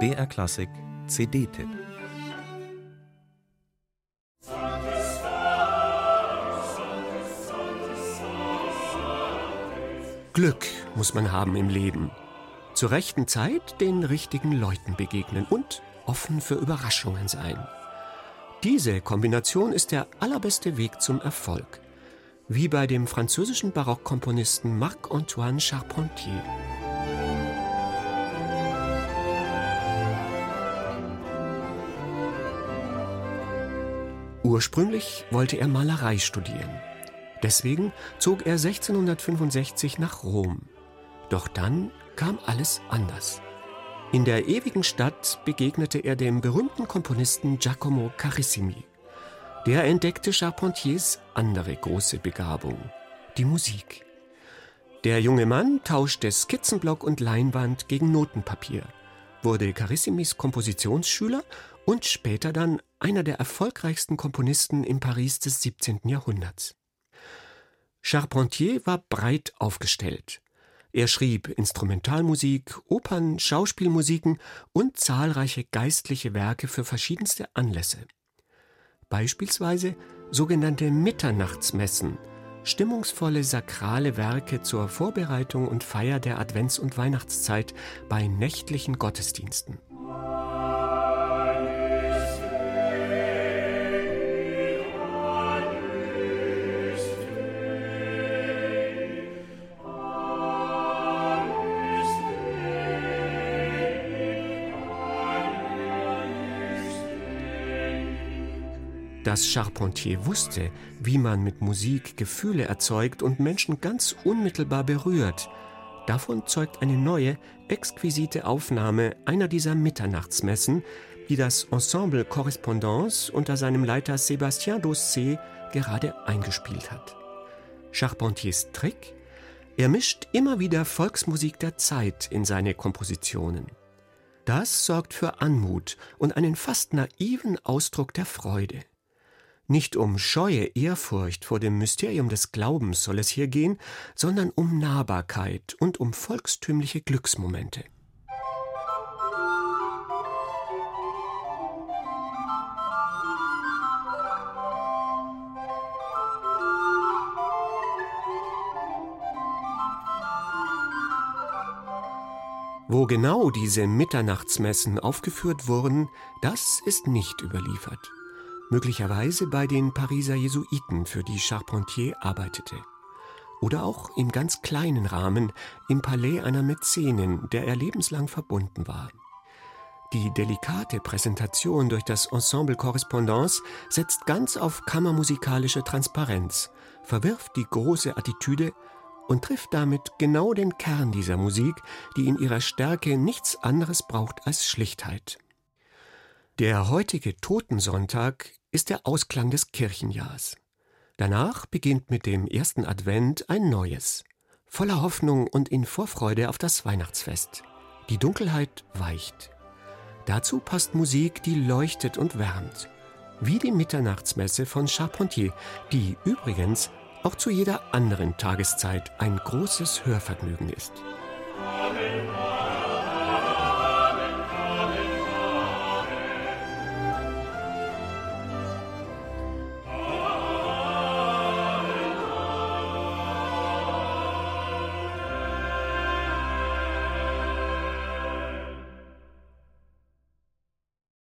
BR Klassik CD-Tipp Glück muss man haben im Leben. Zur rechten Zeit den richtigen Leuten begegnen und offen für Überraschungen sein. Diese Kombination ist der allerbeste Weg zum Erfolg. Wie bei dem französischen Barockkomponisten Marc-Antoine Charpentier. Ursprünglich wollte er Malerei studieren. Deswegen zog er 1665 nach Rom. Doch dann kam alles anders. In der ewigen Stadt begegnete er dem berühmten Komponisten Giacomo Carissimi. Der entdeckte Charpentiers andere große Begabung, die Musik. Der junge Mann tauschte Skizzenblock und Leinwand gegen Notenpapier, wurde Carissimis Kompositionsschüler und später dann einer der erfolgreichsten Komponisten im Paris des 17. Jahrhunderts. Charpentier war breit aufgestellt. Er schrieb Instrumentalmusik, Opern, Schauspielmusiken und zahlreiche geistliche Werke für verschiedenste Anlässe. Beispielsweise sogenannte Mitternachtsmessen, stimmungsvolle sakrale Werke zur Vorbereitung und Feier der Advents- und Weihnachtszeit bei nächtlichen Gottesdiensten. Dass Charpentier wusste, wie man mit Musik Gefühle erzeugt und Menschen ganz unmittelbar berührt, davon zeugt eine neue, exquisite Aufnahme einer dieser Mitternachtsmessen, die das Ensemble Correspondance unter seinem Leiter Sébastien Dossé gerade eingespielt hat. Charpentiers Trick? Er mischt immer wieder Volksmusik der Zeit in seine Kompositionen. Das sorgt für Anmut und einen fast naiven Ausdruck der Freude. Nicht um scheue Ehrfurcht vor dem Mysterium des Glaubens soll es hier gehen, sondern um Nahbarkeit und um volkstümliche Glücksmomente. Wo genau diese Mitternachtsmessen aufgeführt wurden, das ist nicht überliefert möglicherweise bei den Pariser Jesuiten, für die Charpentier arbeitete. Oder auch im ganz kleinen Rahmen im Palais einer Mäzenin, der er lebenslang verbunden war. Die delikate Präsentation durch das Ensemble Correspondance setzt ganz auf kammermusikalische Transparenz, verwirft die große Attitüde und trifft damit genau den Kern dieser Musik, die in ihrer Stärke nichts anderes braucht als Schlichtheit. Der heutige Totensonntag ist der Ausklang des Kirchenjahrs. Danach beginnt mit dem ersten Advent ein neues, voller Hoffnung und in Vorfreude auf das Weihnachtsfest. Die Dunkelheit weicht. Dazu passt Musik, die leuchtet und wärmt, wie die Mitternachtsmesse von Charpentier, die übrigens auch zu jeder anderen Tageszeit ein großes Hörvergnügen ist. Amen.